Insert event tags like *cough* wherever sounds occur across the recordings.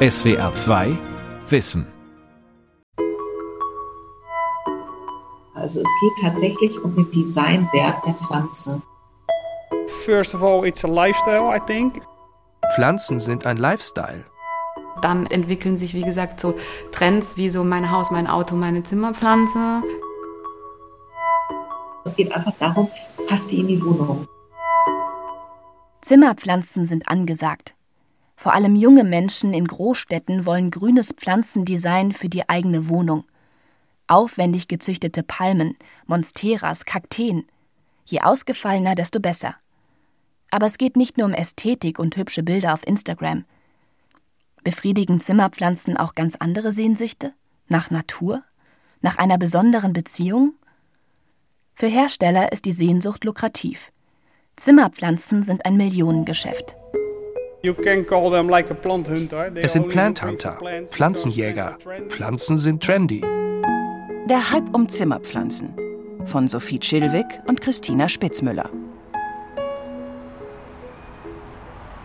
SWR 2 Wissen. Also es geht tatsächlich um den Designwert der Pflanze. First of all, it's a lifestyle, I think. Pflanzen sind ein Lifestyle. Dann entwickeln sich, wie gesagt, so Trends wie so mein Haus, mein Auto, meine Zimmerpflanze. Es geht einfach darum, passt die in die Wohnung. Zimmerpflanzen sind angesagt. Vor allem junge Menschen in Großstädten wollen grünes Pflanzendesign für die eigene Wohnung. Aufwendig gezüchtete Palmen, Monsteras, Kakteen. Je ausgefallener, desto besser. Aber es geht nicht nur um Ästhetik und hübsche Bilder auf Instagram. Befriedigen Zimmerpflanzen auch ganz andere Sehnsüchte? Nach Natur? Nach einer besonderen Beziehung? Für Hersteller ist die Sehnsucht lukrativ. Zimmerpflanzen sind ein Millionengeschäft. Es sind Plant Hunter, Pflanzenjäger. Pflanzen sind trendy. Der Hype um Zimmerpflanzen von Sophie Chilwig und Christina Spitzmüller.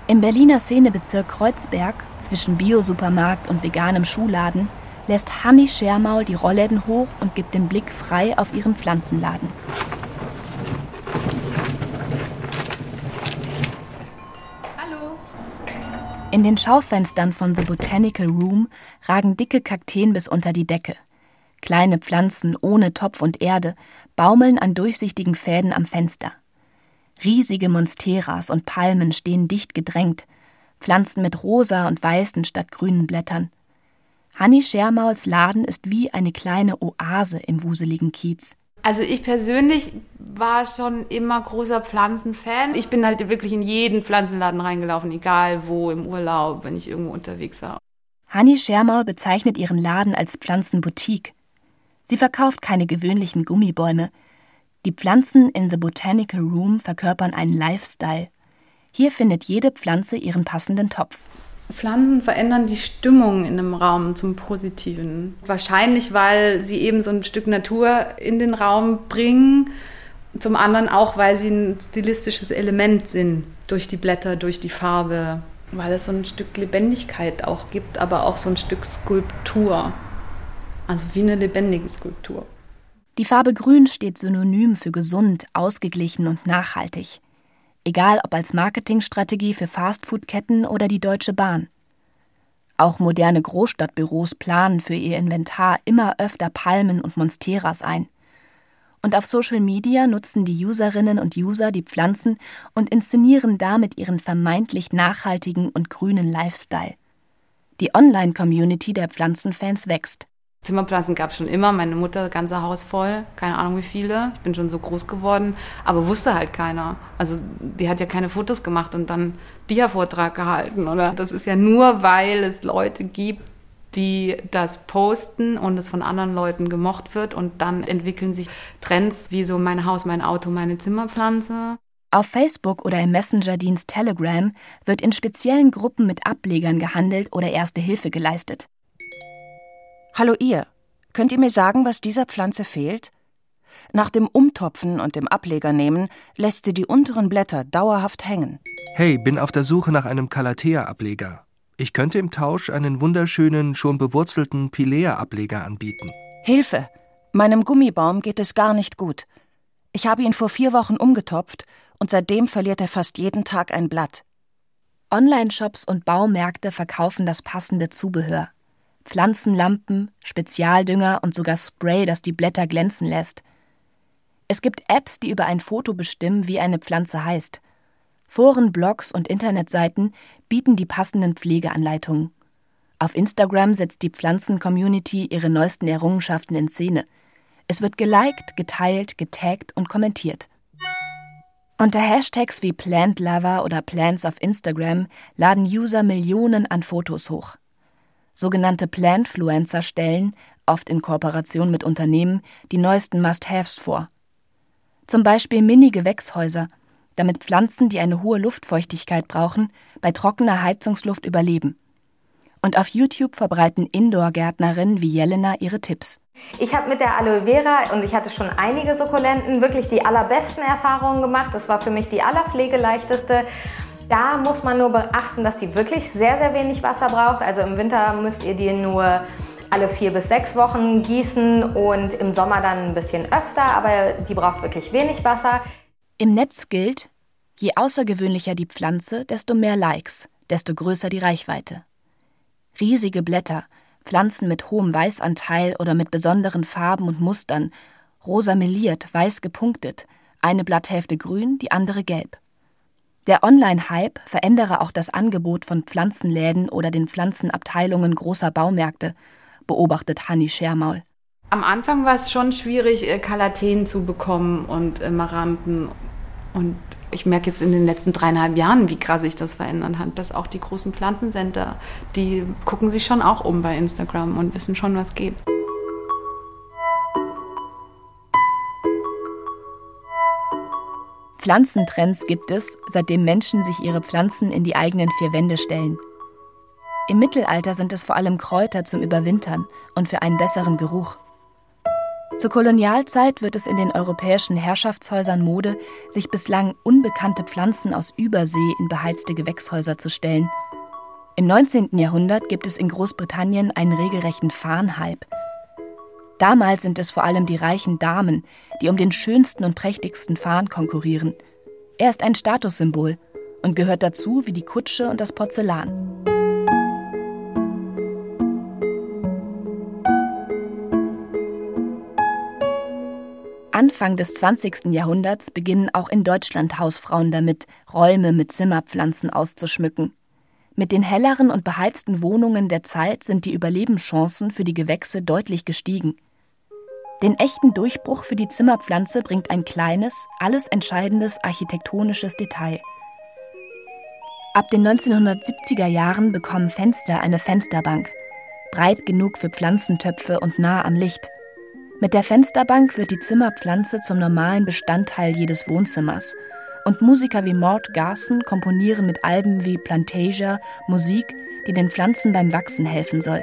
Im Berliner Szenebezirk Kreuzberg, zwischen Biosupermarkt und veganem Schuhladen, lässt Hanni Schermaul die Rollläden hoch und gibt den Blick frei auf ihren Pflanzenladen. Hallo. In den Schaufenstern von The Botanical Room ragen dicke Kakteen bis unter die Decke. Kleine Pflanzen ohne Topf und Erde baumeln an durchsichtigen Fäden am Fenster. Riesige Monsteras und Palmen stehen dicht gedrängt, Pflanzen mit rosa und weißen statt grünen Blättern. Hanni Schermauls Laden ist wie eine kleine Oase im wuseligen Kiez. Also ich persönlich war schon immer großer Pflanzenfan. Ich bin halt wirklich in jeden Pflanzenladen reingelaufen, egal wo, im Urlaub, wenn ich irgendwo unterwegs war. Hanni Schermaul bezeichnet ihren Laden als Pflanzenboutique. Sie verkauft keine gewöhnlichen Gummibäume. Die Pflanzen in The Botanical Room verkörpern einen Lifestyle. Hier findet jede Pflanze ihren passenden Topf. Pflanzen verändern die Stimmung in einem Raum zum Positiven. Wahrscheinlich, weil sie eben so ein Stück Natur in den Raum bringen. Zum anderen auch, weil sie ein stilistisches Element sind. Durch die Blätter, durch die Farbe. Weil es so ein Stück Lebendigkeit auch gibt, aber auch so ein Stück Skulptur. Also wie eine lebendige Skulptur. Die Farbe Grün steht synonym für gesund, ausgeglichen und nachhaltig. Egal ob als Marketingstrategie für Fastfood-Ketten oder die Deutsche Bahn. Auch moderne Großstadtbüros planen für ihr Inventar immer öfter Palmen und Monsteras ein. Und auf Social Media nutzen die Userinnen und User die Pflanzen und inszenieren damit ihren vermeintlich nachhaltigen und grünen Lifestyle. Die Online-Community der Pflanzenfans wächst. Zimmerpflanzen gab es schon immer. Meine Mutter, ganze Haus voll, keine Ahnung wie viele. Ich bin schon so groß geworden, aber wusste halt keiner. Also die hat ja keine Fotos gemacht und dann Dia-Vortrag gehalten, oder? Das ist ja nur, weil es Leute gibt, die das posten und es von anderen Leuten gemocht wird und dann entwickeln sich Trends wie so mein Haus, mein Auto, meine Zimmerpflanze. Auf Facebook oder im Messenger-Dienst Telegram wird in speziellen Gruppen mit Ablegern gehandelt oder erste Hilfe geleistet. Hallo ihr, könnt ihr mir sagen, was dieser Pflanze fehlt? Nach dem Umtopfen und dem Ablegernehmen lässt sie die unteren Blätter dauerhaft hängen. Hey, bin auf der Suche nach einem Calathea-Ableger. Ich könnte im Tausch einen wunderschönen, schon bewurzelten Pilea-Ableger anbieten. Hilfe! Meinem Gummibaum geht es gar nicht gut. Ich habe ihn vor vier Wochen umgetopft und seitdem verliert er fast jeden Tag ein Blatt. Online-Shops und Baumärkte verkaufen das passende Zubehör. Pflanzenlampen, Spezialdünger und sogar Spray, das die Blätter glänzen lässt. Es gibt Apps, die über ein Foto bestimmen, wie eine Pflanze heißt. Foren, Blogs und Internetseiten bieten die passenden Pflegeanleitungen. Auf Instagram setzt die Pflanzen-Community ihre neuesten Errungenschaften in Szene. Es wird geliked, geteilt, getaggt und kommentiert. Unter Hashtags wie PlantLover oder Plants auf Instagram laden User Millionen an Fotos hoch. Sogenannte Plantfluencer stellen, oft in Kooperation mit Unternehmen, die neuesten Must-Haves vor. Zum Beispiel Mini-Gewächshäuser, damit Pflanzen, die eine hohe Luftfeuchtigkeit brauchen, bei trockener Heizungsluft überleben. Und auf YouTube verbreiten Indoor-Gärtnerinnen wie Jelena ihre Tipps. Ich habe mit der Aloe Vera und ich hatte schon einige Sukkulenten wirklich die allerbesten Erfahrungen gemacht. Das war für mich die allerpflegeleichteste. Da muss man nur beachten, dass die wirklich sehr, sehr wenig Wasser braucht. Also im Winter müsst ihr die nur alle vier bis sechs Wochen gießen und im Sommer dann ein bisschen öfter, aber die braucht wirklich wenig Wasser. Im Netz gilt, je außergewöhnlicher die Pflanze, desto mehr Likes, desto größer die Reichweite. Riesige Blätter, Pflanzen mit hohem Weißanteil oder mit besonderen Farben und Mustern, rosa meliert, weiß gepunktet, eine Blatthälfte grün, die andere gelb. Der Online-Hype verändere auch das Angebot von Pflanzenläden oder den Pflanzenabteilungen großer Baumärkte, beobachtet Hanni Schermaul. Am Anfang war es schon schwierig, Kalateen äh, zu bekommen und äh, Maranten. Und ich merke jetzt in den letzten dreieinhalb Jahren, wie krass sich das verändert hat, dass auch die großen Pflanzencenter, die gucken sich schon auch um bei Instagram und wissen schon, was geht. Pflanzentrends gibt es, seitdem Menschen sich ihre Pflanzen in die eigenen vier Wände stellen. Im Mittelalter sind es vor allem Kräuter zum Überwintern und für einen besseren Geruch. Zur Kolonialzeit wird es in den europäischen Herrschaftshäusern Mode, sich bislang unbekannte Pflanzen aus Übersee in beheizte Gewächshäuser zu stellen. Im 19. Jahrhundert gibt es in Großbritannien einen regelrechten Farnhype. Damals sind es vor allem die reichen Damen, die um den schönsten und prächtigsten Farn konkurrieren. Er ist ein Statussymbol und gehört dazu wie die Kutsche und das Porzellan. Anfang des 20. Jahrhunderts beginnen auch in Deutschland Hausfrauen damit, Räume mit Zimmerpflanzen auszuschmücken. Mit den helleren und beheizten Wohnungen der Zeit sind die Überlebenschancen für die Gewächse deutlich gestiegen. Den echten Durchbruch für die Zimmerpflanze bringt ein kleines, alles entscheidendes architektonisches Detail. Ab den 1970er Jahren bekommen Fenster eine Fensterbank, breit genug für Pflanzentöpfe und nah am Licht. Mit der Fensterbank wird die Zimmerpflanze zum normalen Bestandteil jedes Wohnzimmers. Und Musiker wie Mort Garson komponieren mit Alben wie Plantasia Musik, die den Pflanzen beim Wachsen helfen soll.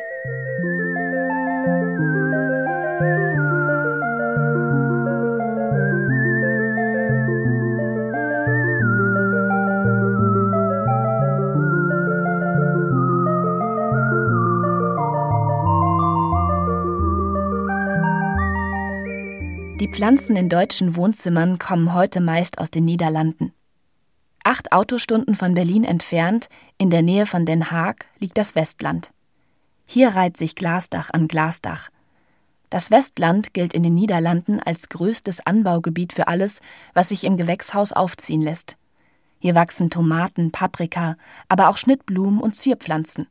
Pflanzen in deutschen Wohnzimmern kommen heute meist aus den Niederlanden. Acht Autostunden von Berlin entfernt, in der Nähe von Den Haag, liegt das Westland. Hier reiht sich Glasdach an Glasdach. Das Westland gilt in den Niederlanden als größtes Anbaugebiet für alles, was sich im Gewächshaus aufziehen lässt. Hier wachsen Tomaten, Paprika, aber auch Schnittblumen und Zierpflanzen.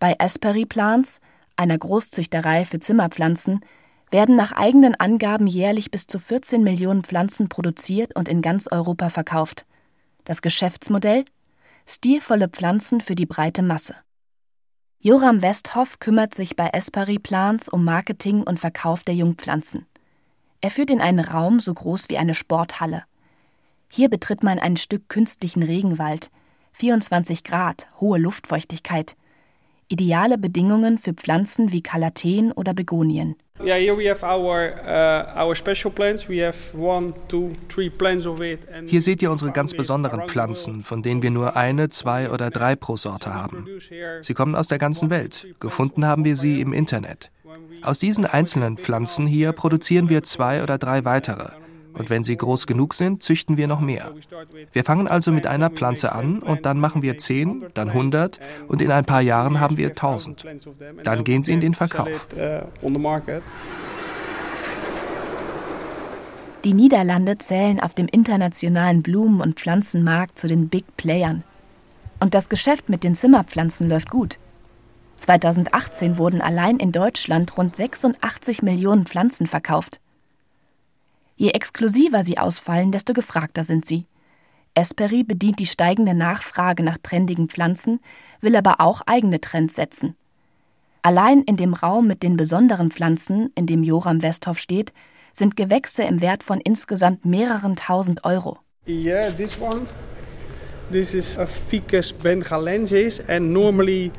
Bei Aspery Plants, einer Großzüchterei für Zimmerpflanzen, werden nach eigenen Angaben jährlich bis zu 14 Millionen Pflanzen produziert und in ganz Europa verkauft. Das Geschäftsmodell? Stilvolle Pflanzen für die breite Masse. Joram Westhoff kümmert sich bei Espari Plants um Marketing und Verkauf der Jungpflanzen. Er führt in einen Raum so groß wie eine Sporthalle. Hier betritt man ein Stück künstlichen Regenwald, 24 Grad, hohe Luftfeuchtigkeit, ideale Bedingungen für Pflanzen wie Kalateen oder Begonien. Yeah, here we have our, uh, our special plants. We have one, two, three plants of it. Hier seht ihr unsere ganz besonderen Pflanzen, von denen wir nur eine, zwei oder drei pro Sorte haben. Sie kommen aus der ganzen Welt. Gefunden haben wir sie im Internet. Aus diesen einzelnen Pflanzen hier produzieren wir zwei oder drei weitere. Und wenn sie groß genug sind, züchten wir noch mehr. Wir fangen also mit einer Pflanze an und dann machen wir 10, dann 100 und in ein paar Jahren haben wir 1000. Dann gehen sie in den Verkauf. Die Niederlande zählen auf dem internationalen Blumen- und Pflanzenmarkt zu den Big Playern. Und das Geschäft mit den Zimmerpflanzen läuft gut. 2018 wurden allein in Deutschland rund 86 Millionen Pflanzen verkauft. Je exklusiver sie ausfallen, desto gefragter sind sie. Esperi bedient die steigende Nachfrage nach trendigen Pflanzen, will aber auch eigene Trends setzen. Allein in dem Raum mit den besonderen Pflanzen, in dem Joram Westhoff steht, sind Gewächse im Wert von insgesamt mehreren tausend Euro. Yeah, this one. This is a Ficus bengalensis and normally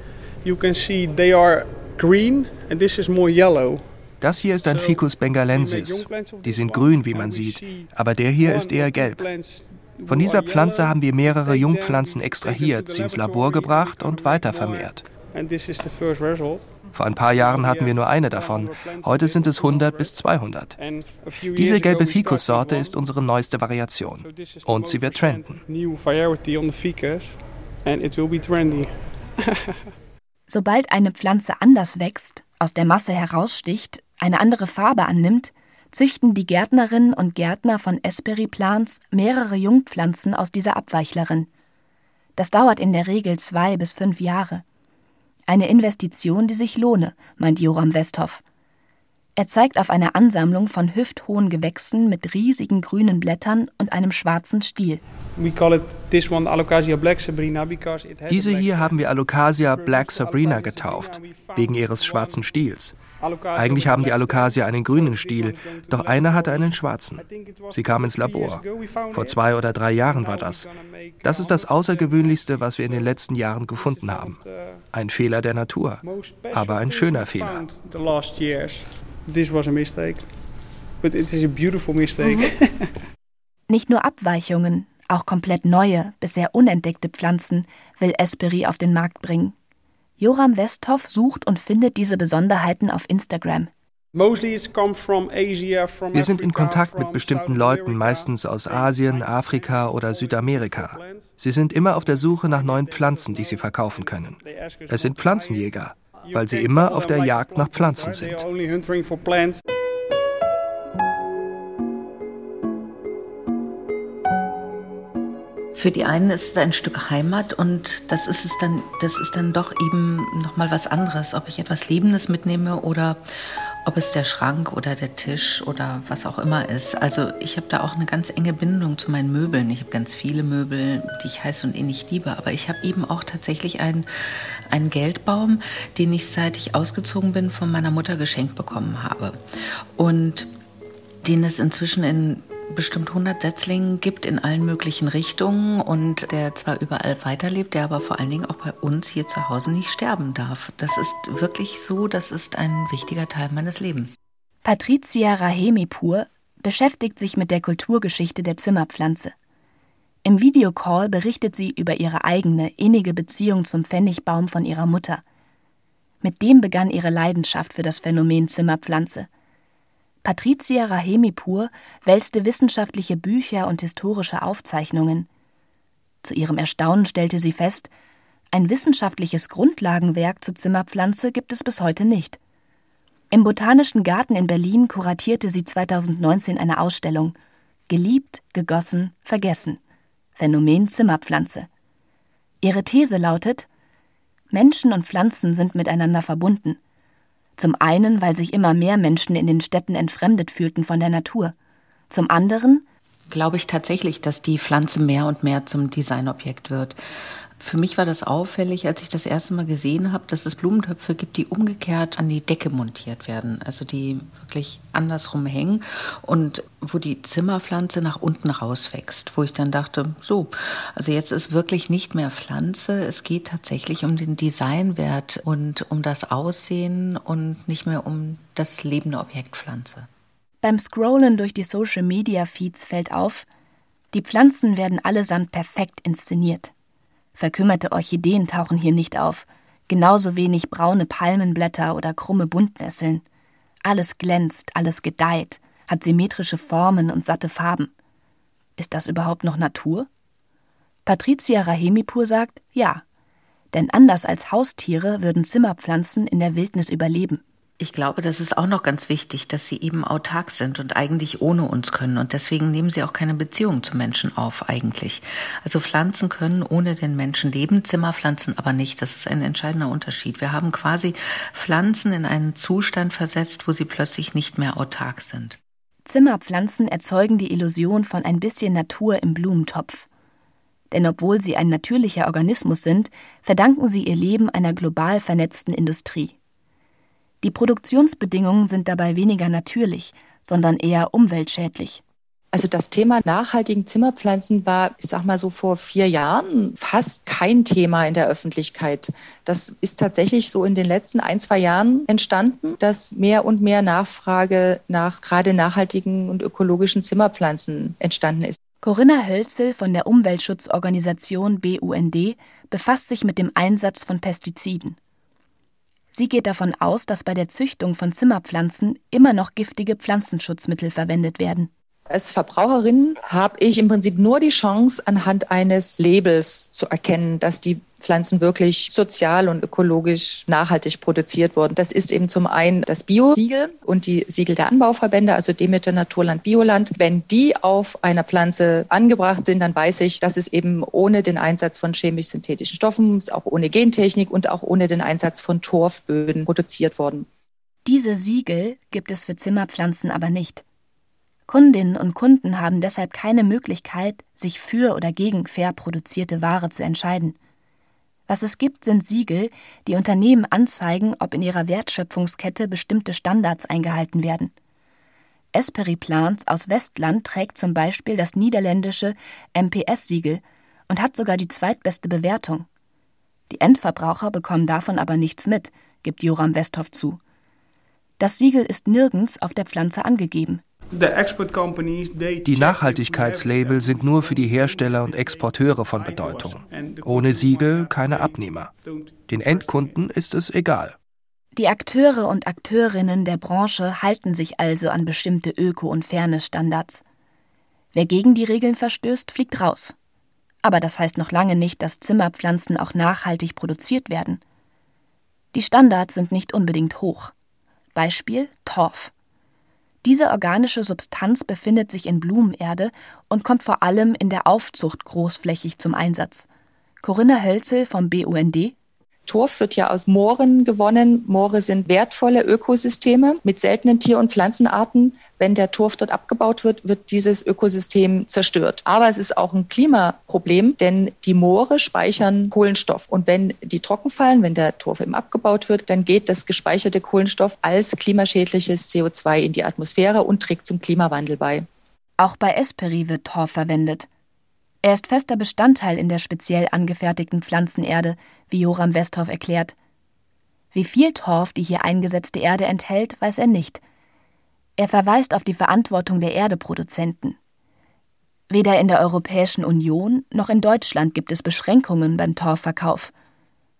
you can see they are green and this is more yellow. Das hier ist ein Ficus bengalensis. Die sind grün, wie man sieht, aber der hier ist eher gelb. Von dieser Pflanze haben wir mehrere Jungpflanzen extrahiert, sie ins Labor gebracht und weiter vermehrt. Vor ein paar Jahren hatten wir nur eine davon. Heute sind es 100 bis 200. Diese gelbe Ficus-Sorte ist unsere neueste Variation. Und sie wird trenden. *laughs* Sobald eine Pflanze anders wächst, aus der Masse heraussticht, eine andere Farbe annimmt, züchten die Gärtnerinnen und Gärtner von Esperi Plants mehrere Jungpflanzen aus dieser Abweichlerin. Das dauert in der Regel zwei bis fünf Jahre. Eine Investition, die sich lohne, meint Joram Westhoff. Er zeigt auf eine Ansammlung von hüfthohen Gewächsen mit riesigen grünen Blättern und einem schwarzen Stiel. Diese hier haben wir Alocasia Black Sabrina getauft, wegen ihres schwarzen Stiels. Eigentlich haben die Alocasia einen grünen Stiel, doch eine hatte einen schwarzen. Sie kam ins Labor. Vor zwei oder drei Jahren war das. Das ist das Außergewöhnlichste, was wir in den letzten Jahren gefunden haben. Ein Fehler der Natur, aber ein schöner Fehler. *laughs* Nicht nur Abweichungen, auch komplett neue, bisher unentdeckte Pflanzen will Esperi auf den Markt bringen. Joram Westhoff sucht und findet diese Besonderheiten auf Instagram. Wir sind in Kontakt mit bestimmten Leuten, meistens aus Asien, Afrika oder Südamerika. Sie sind immer auf der Suche nach neuen Pflanzen, die sie verkaufen können. Es sind Pflanzenjäger, weil sie immer auf der Jagd nach Pflanzen sind. Für die einen ist es ein Stück Heimat und das ist es dann, das ist dann doch eben nochmal was anderes, ob ich etwas Lebendes mitnehme oder ob es der Schrank oder der Tisch oder was auch immer ist. Also ich habe da auch eine ganz enge Bindung zu meinen Möbeln. Ich habe ganz viele Möbel, die ich heiß und innig liebe, aber ich habe eben auch tatsächlich einen, einen Geldbaum, den ich seit ich ausgezogen bin von meiner Mutter geschenkt bekommen habe. Und den es inzwischen in bestimmt 100 Setzlingen gibt in allen möglichen Richtungen und der zwar überall weiterlebt, der aber vor allen Dingen auch bei uns hier zu Hause nicht sterben darf. Das ist wirklich so, das ist ein wichtiger Teil meines Lebens. Patricia Rahemipur beschäftigt sich mit der Kulturgeschichte der Zimmerpflanze. Im Videocall berichtet sie über ihre eigene innige Beziehung zum Pfennigbaum von ihrer Mutter. Mit dem begann ihre Leidenschaft für das Phänomen Zimmerpflanze – Patricia Rahemipur wälzte wissenschaftliche Bücher und historische Aufzeichnungen. Zu ihrem Erstaunen stellte sie fest, ein wissenschaftliches Grundlagenwerk zur Zimmerpflanze gibt es bis heute nicht. Im Botanischen Garten in Berlin kuratierte sie 2019 eine Ausstellung Geliebt, gegossen, vergessen. Phänomen Zimmerpflanze. Ihre These lautet Menschen und Pflanzen sind miteinander verbunden. Zum einen, weil sich immer mehr Menschen in den Städten entfremdet fühlten von der Natur. Zum anderen glaube ich tatsächlich, dass die Pflanze mehr und mehr zum Designobjekt wird. Für mich war das auffällig, als ich das erste Mal gesehen habe, dass es Blumentöpfe gibt, die umgekehrt an die Decke montiert werden, also die wirklich andersrum hängen und wo die Zimmerpflanze nach unten rauswächst, wo ich dann dachte, so, also jetzt ist wirklich nicht mehr Pflanze, es geht tatsächlich um den Designwert und um das Aussehen und nicht mehr um das lebende Objekt Pflanze. Beim Scrollen durch die Social Media Feeds fällt auf, die Pflanzen werden allesamt perfekt inszeniert. Verkümmerte Orchideen tauchen hier nicht auf, genauso wenig braune Palmenblätter oder krumme Buntnesseln. Alles glänzt, alles gedeiht, hat symmetrische Formen und satte Farben. Ist das überhaupt noch Natur? Patricia Rahemipur sagt ja, denn anders als Haustiere würden Zimmerpflanzen in der Wildnis überleben. Ich glaube, das ist auch noch ganz wichtig, dass sie eben autark sind und eigentlich ohne uns können. Und deswegen nehmen sie auch keine Beziehung zu Menschen auf, eigentlich. Also Pflanzen können ohne den Menschen leben, Zimmerpflanzen aber nicht. Das ist ein entscheidender Unterschied. Wir haben quasi Pflanzen in einen Zustand versetzt, wo sie plötzlich nicht mehr autark sind. Zimmerpflanzen erzeugen die Illusion von ein bisschen Natur im Blumentopf. Denn obwohl sie ein natürlicher Organismus sind, verdanken sie ihr Leben einer global vernetzten Industrie. Die Produktionsbedingungen sind dabei weniger natürlich, sondern eher umweltschädlich. Also das Thema nachhaltigen Zimmerpflanzen war, ich sag mal so vor vier Jahren fast kein Thema in der Öffentlichkeit. Das ist tatsächlich so in den letzten ein, zwei Jahren entstanden, dass mehr und mehr Nachfrage nach gerade nachhaltigen und ökologischen Zimmerpflanzen entstanden ist. Corinna Hölzel von der Umweltschutzorganisation BUND befasst sich mit dem Einsatz von Pestiziden. Sie geht davon aus, dass bei der Züchtung von Zimmerpflanzen immer noch giftige Pflanzenschutzmittel verwendet werden. Als Verbraucherin habe ich im Prinzip nur die Chance, anhand eines Labels zu erkennen, dass die Pflanzen wirklich sozial und ökologisch nachhaltig produziert wurden. Das ist eben zum einen das Bio-Siegel und die Siegel der Anbauverbände, also Demeter, Naturland, Bioland. Wenn die auf einer Pflanze angebracht sind, dann weiß ich, dass es eben ohne den Einsatz von chemisch-synthetischen Stoffen, auch ohne Gentechnik und auch ohne den Einsatz von Torfböden produziert worden. Diese Siegel gibt es für Zimmerpflanzen aber nicht. Kundinnen und Kunden haben deshalb keine Möglichkeit, sich für oder gegen fair produzierte Ware zu entscheiden. Was es gibt, sind Siegel, die Unternehmen anzeigen, ob in ihrer Wertschöpfungskette bestimmte Standards eingehalten werden. Esperi Plants aus Westland trägt zum Beispiel das niederländische MPS-Siegel und hat sogar die zweitbeste Bewertung. Die Endverbraucher bekommen davon aber nichts mit, gibt Joram Westhoff zu. Das Siegel ist nirgends auf der Pflanze angegeben. Die Nachhaltigkeitslabel sind nur für die Hersteller und Exporteure von Bedeutung. Ohne Siegel keine Abnehmer. Den Endkunden ist es egal. Die Akteure und Akteurinnen der Branche halten sich also an bestimmte Öko- und Fairness-Standards. Wer gegen die Regeln verstößt, fliegt raus. Aber das heißt noch lange nicht, dass Zimmerpflanzen auch nachhaltig produziert werden. Die Standards sind nicht unbedingt hoch. Beispiel Torf. Diese organische Substanz befindet sich in Blumenerde und kommt vor allem in der Aufzucht großflächig zum Einsatz. Corinna Hölzel vom BUND Torf wird ja aus Mooren gewonnen. Moore sind wertvolle Ökosysteme mit seltenen Tier- und Pflanzenarten. Wenn der Torf dort abgebaut wird, wird dieses Ökosystem zerstört. Aber es ist auch ein Klimaproblem, denn die Moore speichern Kohlenstoff. Und wenn die trocken fallen, wenn der Torf eben abgebaut wird, dann geht das gespeicherte Kohlenstoff als klimaschädliches CO2 in die Atmosphäre und trägt zum Klimawandel bei. Auch bei Esperi wird Torf verwendet. Er ist fester Bestandteil in der speziell angefertigten Pflanzenerde, wie Joram Westhoff erklärt. Wie viel Torf die hier eingesetzte Erde enthält, weiß er nicht. Er verweist auf die Verantwortung der Erdeproduzenten. Weder in der Europäischen Union noch in Deutschland gibt es Beschränkungen beim Torfverkauf.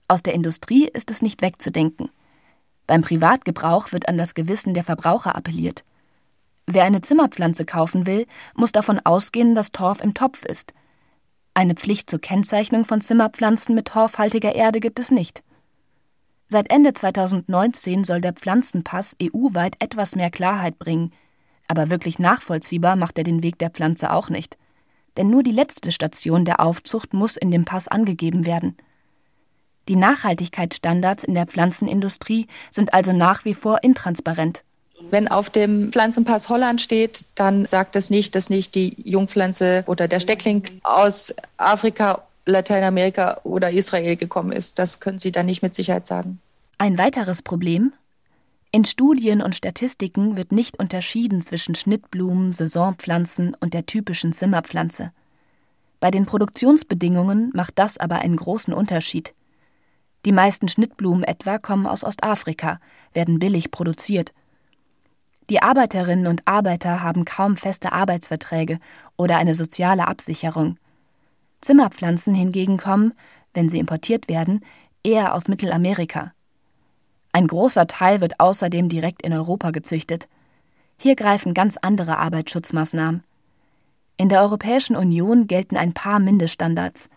Aus der Industrie ist es nicht wegzudenken. Beim Privatgebrauch wird an das Gewissen der Verbraucher appelliert. Wer eine Zimmerpflanze kaufen will, muss davon ausgehen, dass Torf im Topf ist. Eine Pflicht zur Kennzeichnung von Zimmerpflanzen mit torfhaltiger Erde gibt es nicht. Seit Ende 2019 soll der Pflanzenpass EU-weit etwas mehr Klarheit bringen, aber wirklich nachvollziehbar macht er den Weg der Pflanze auch nicht. Denn nur die letzte Station der Aufzucht muss in dem Pass angegeben werden. Die Nachhaltigkeitsstandards in der Pflanzenindustrie sind also nach wie vor intransparent. Wenn auf dem Pflanzenpass Holland steht, dann sagt das nicht, dass nicht die Jungpflanze oder der Steckling aus Afrika, Lateinamerika oder Israel gekommen ist. Das können Sie dann nicht mit Sicherheit sagen. Ein weiteres Problem? In Studien und Statistiken wird nicht unterschieden zwischen Schnittblumen, Saisonpflanzen und der typischen Zimmerpflanze. Bei den Produktionsbedingungen macht das aber einen großen Unterschied. Die meisten Schnittblumen etwa kommen aus Ostafrika, werden billig produziert die Arbeiterinnen und Arbeiter haben kaum feste Arbeitsverträge oder eine soziale Absicherung. Zimmerpflanzen hingegen kommen, wenn sie importiert werden, eher aus Mittelamerika. Ein großer Teil wird außerdem direkt in Europa gezüchtet. Hier greifen ganz andere Arbeitsschutzmaßnahmen. In der Europäischen Union gelten ein paar Mindeststandards.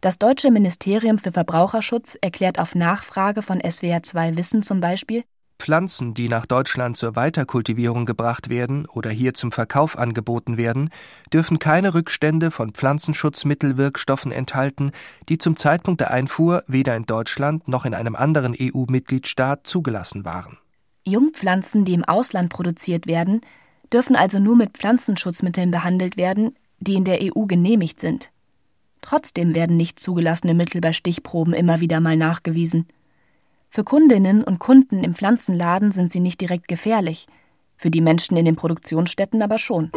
Das deutsche Ministerium für Verbraucherschutz erklärt auf Nachfrage von SWR2 Wissen zum Beispiel, Pflanzen, die nach Deutschland zur Weiterkultivierung gebracht werden oder hier zum Verkauf angeboten werden, dürfen keine Rückstände von Pflanzenschutzmittelwirkstoffen enthalten, die zum Zeitpunkt der Einfuhr weder in Deutschland noch in einem anderen EU-Mitgliedstaat zugelassen waren. Jungpflanzen, die im Ausland produziert werden, dürfen also nur mit Pflanzenschutzmitteln behandelt werden, die in der EU genehmigt sind. Trotzdem werden nicht zugelassene Mittel bei Stichproben immer wieder mal nachgewiesen. Für Kundinnen und Kunden im Pflanzenladen sind sie nicht direkt gefährlich, für die Menschen in den Produktionsstätten aber schon.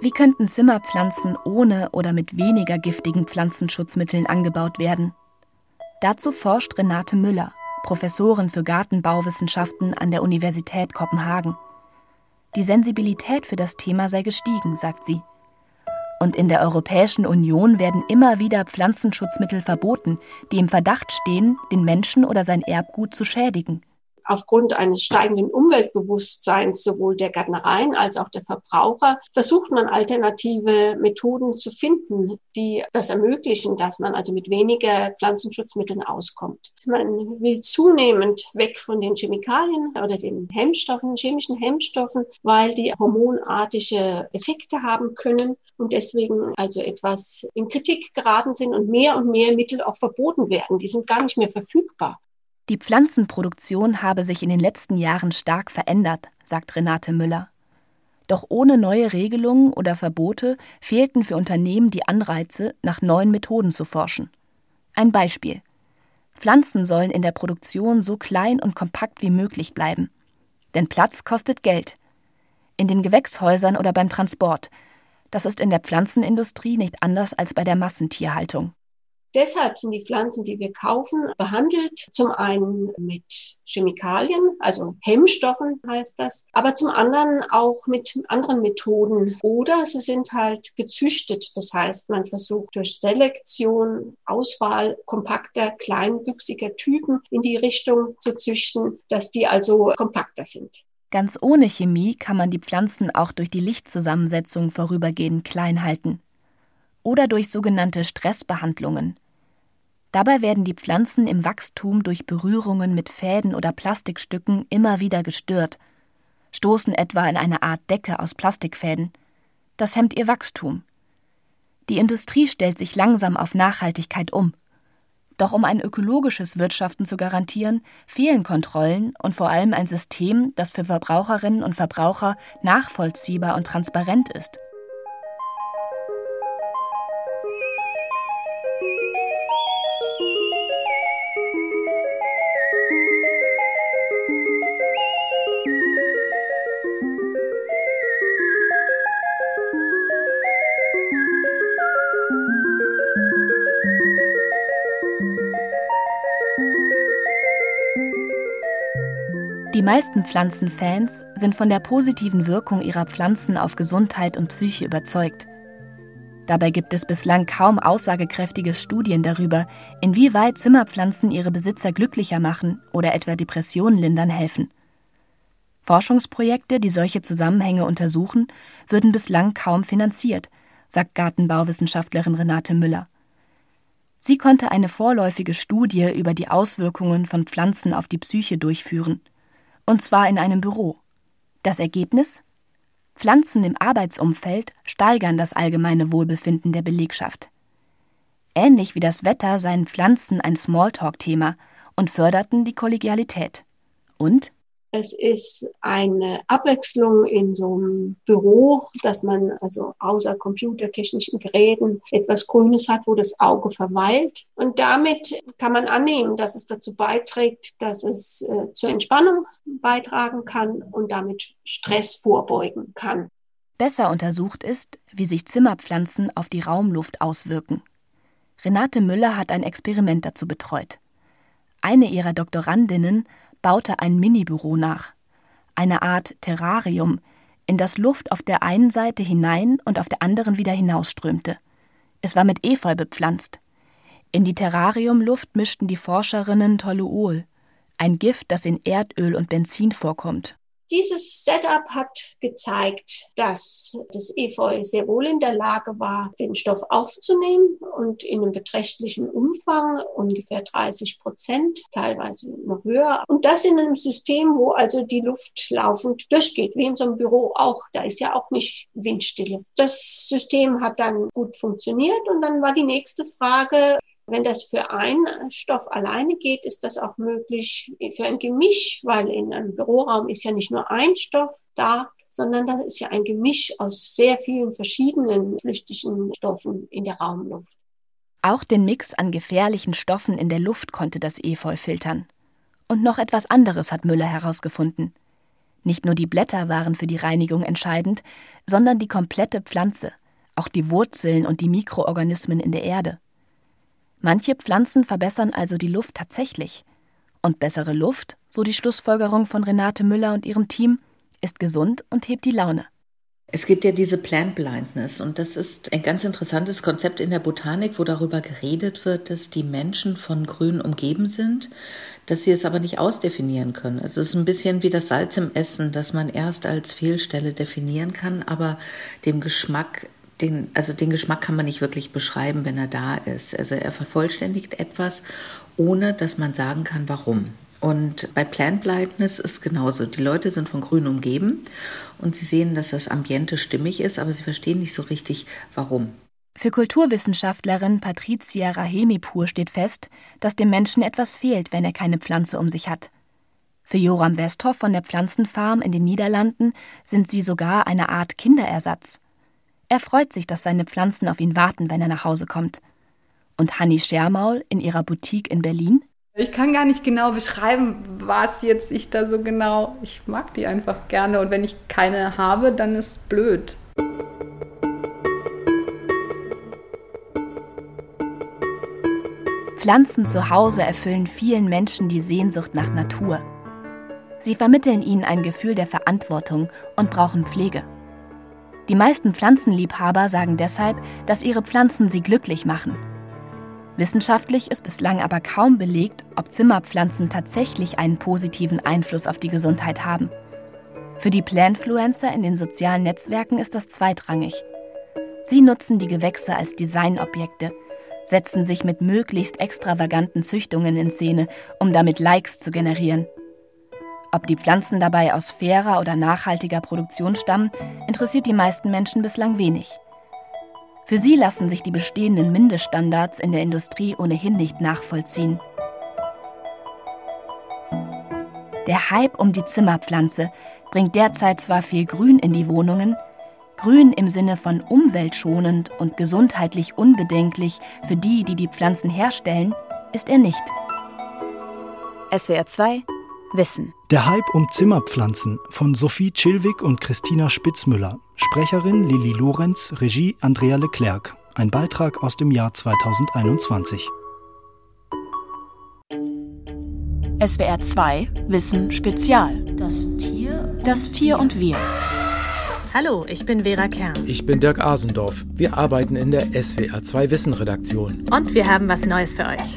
Wie könnten Zimmerpflanzen ohne oder mit weniger giftigen Pflanzenschutzmitteln angebaut werden? Dazu forscht Renate Müller, Professorin für Gartenbauwissenschaften an der Universität Kopenhagen. Die Sensibilität für das Thema sei gestiegen, sagt sie. Und in der Europäischen Union werden immer wieder Pflanzenschutzmittel verboten, die im Verdacht stehen, den Menschen oder sein Erbgut zu schädigen aufgrund eines steigenden Umweltbewusstseins sowohl der Gärtnereien als auch der Verbraucher versucht man alternative Methoden zu finden, die das ermöglichen, dass man also mit weniger Pflanzenschutzmitteln auskommt. Man will zunehmend weg von den Chemikalien oder den Hemmstoffen, chemischen Hemmstoffen, weil die hormonartige Effekte haben können und deswegen also etwas in Kritik geraten sind und mehr und mehr Mittel auch verboten werden. Die sind gar nicht mehr verfügbar. Die Pflanzenproduktion habe sich in den letzten Jahren stark verändert, sagt Renate Müller. Doch ohne neue Regelungen oder Verbote fehlten für Unternehmen die Anreize, nach neuen Methoden zu forschen. Ein Beispiel. Pflanzen sollen in der Produktion so klein und kompakt wie möglich bleiben. Denn Platz kostet Geld. In den Gewächshäusern oder beim Transport. Das ist in der Pflanzenindustrie nicht anders als bei der Massentierhaltung. Deshalb sind die Pflanzen, die wir kaufen, behandelt zum einen mit Chemikalien, also Hemmstoffen heißt das, aber zum anderen auch mit anderen Methoden oder sie sind halt gezüchtet. Das heißt, man versucht durch Selektion, Auswahl kompakter, kleinwüchsiger Typen in die Richtung zu züchten, dass die also kompakter sind. Ganz ohne Chemie kann man die Pflanzen auch durch die Lichtzusammensetzung vorübergehend klein halten oder durch sogenannte Stressbehandlungen. Dabei werden die Pflanzen im Wachstum durch Berührungen mit Fäden oder Plastikstücken immer wieder gestört, stoßen etwa in eine Art Decke aus Plastikfäden. Das hemmt ihr Wachstum. Die Industrie stellt sich langsam auf Nachhaltigkeit um. Doch um ein ökologisches Wirtschaften zu garantieren, fehlen Kontrollen und vor allem ein System, das für Verbraucherinnen und Verbraucher nachvollziehbar und transparent ist. Meisten Pflanzenfans sind von der positiven Wirkung ihrer Pflanzen auf Gesundheit und Psyche überzeugt. Dabei gibt es bislang kaum aussagekräftige Studien darüber, inwieweit Zimmerpflanzen ihre Besitzer glücklicher machen oder etwa Depressionen lindern helfen. Forschungsprojekte, die solche Zusammenhänge untersuchen, würden bislang kaum finanziert, sagt Gartenbauwissenschaftlerin Renate Müller. Sie konnte eine vorläufige Studie über die Auswirkungen von Pflanzen auf die Psyche durchführen und zwar in einem Büro. Das Ergebnis? Pflanzen im Arbeitsumfeld steigern das allgemeine Wohlbefinden der Belegschaft. Ähnlich wie das Wetter seien Pflanzen ein Smalltalk-Thema und förderten die Kollegialität. Und es ist eine Abwechslung in so einem Büro, dass man also außer computertechnischen Geräten etwas Grünes hat, wo das Auge verweilt. Und damit kann man annehmen, dass es dazu beiträgt, dass es äh, zur Entspannung beitragen kann und damit Stress vorbeugen kann. Besser untersucht ist, wie sich Zimmerpflanzen auf die Raumluft auswirken. Renate Müller hat ein Experiment dazu betreut. Eine ihrer Doktorandinnen baute ein Minibüro nach, eine Art Terrarium, in das Luft auf der einen Seite hinein und auf der anderen wieder hinausströmte. Es war mit Efeu bepflanzt. In die Terrariumluft mischten die Forscherinnen Toluol, ein Gift, das in Erdöl und Benzin vorkommt. Dieses Setup hat gezeigt, dass das Efeu sehr wohl in der Lage war, den Stoff aufzunehmen und in einem beträchtlichen Umfang, ungefähr 30 Prozent, teilweise noch höher. Und das in einem System, wo also die Luft laufend durchgeht, wie in so einem Büro auch. Da ist ja auch nicht Windstille. Das System hat dann gut funktioniert und dann war die nächste Frage, wenn das für einen Stoff alleine geht, ist das auch möglich für ein Gemisch, weil in einem Büroraum ist ja nicht nur ein Stoff da, sondern das ist ja ein Gemisch aus sehr vielen verschiedenen flüchtigen Stoffen in der Raumluft. Auch den Mix an gefährlichen Stoffen in der Luft konnte das Efeu filtern. Und noch etwas anderes hat Müller herausgefunden. Nicht nur die Blätter waren für die Reinigung entscheidend, sondern die komplette Pflanze, auch die Wurzeln und die Mikroorganismen in der Erde. Manche Pflanzen verbessern also die Luft tatsächlich Und bessere Luft, so die Schlussfolgerung von Renate Müller und ihrem Team, ist gesund und hebt die Laune. Es gibt ja diese Plant Blindness und das ist ein ganz interessantes Konzept in der Botanik, wo darüber geredet wird, dass die Menschen von Grün umgeben sind, dass sie es aber nicht ausdefinieren können. Es ist ein bisschen wie das Salz im Essen, das man erst als Fehlstelle definieren kann, aber dem Geschmack den, also den Geschmack kann man nicht wirklich beschreiben, wenn er da ist. Also er vervollständigt etwas, ohne dass man sagen kann, warum. Und bei Plant Blindness ist genauso. Die Leute sind von Grün umgeben und sie sehen, dass das Ambiente stimmig ist, aber sie verstehen nicht so richtig, warum. Für Kulturwissenschaftlerin Patricia Rahemipur steht fest, dass dem Menschen etwas fehlt, wenn er keine Pflanze um sich hat. Für Joram Westhoff von der Pflanzenfarm in den Niederlanden sind sie sogar eine Art Kinderersatz. Er freut sich, dass seine Pflanzen auf ihn warten, wenn er nach Hause kommt. Und Hanni Schermaul in ihrer Boutique in Berlin? Ich kann gar nicht genau beschreiben, was jetzt ich da so genau. Ich mag die einfach gerne und wenn ich keine habe, dann ist blöd. Pflanzen zu Hause erfüllen vielen Menschen die Sehnsucht nach Natur. Sie vermitteln ihnen ein Gefühl der Verantwortung und brauchen Pflege. Die meisten Pflanzenliebhaber sagen deshalb, dass ihre Pflanzen sie glücklich machen. Wissenschaftlich ist bislang aber kaum belegt, ob Zimmerpflanzen tatsächlich einen positiven Einfluss auf die Gesundheit haben. Für die Plantfluencer in den sozialen Netzwerken ist das zweitrangig. Sie nutzen die Gewächse als Designobjekte, setzen sich mit möglichst extravaganten Züchtungen in Szene, um damit Likes zu generieren. Ob die Pflanzen dabei aus fairer oder nachhaltiger Produktion stammen, interessiert die meisten Menschen bislang wenig. Für sie lassen sich die bestehenden Mindeststandards in der Industrie ohnehin nicht nachvollziehen. Der Hype um die Zimmerpflanze bringt derzeit zwar viel Grün in die Wohnungen, Grün im Sinne von umweltschonend und gesundheitlich unbedenklich für die, die die Pflanzen herstellen, ist er nicht. SWR 2 Wissen. Der Hype um Zimmerpflanzen von Sophie Chilwig und Christina Spitzmüller. Sprecherin Lilly Lorenz, Regie Andrea Leclerc. Ein Beitrag aus dem Jahr 2021. SWR 2 Wissen Spezial. Das Tier. Das Tier und wir. Hallo, ich bin Vera Kern. Ich bin Dirk Asendorf. Wir arbeiten in der SWR 2 Wissen Redaktion. Und wir haben was Neues für euch.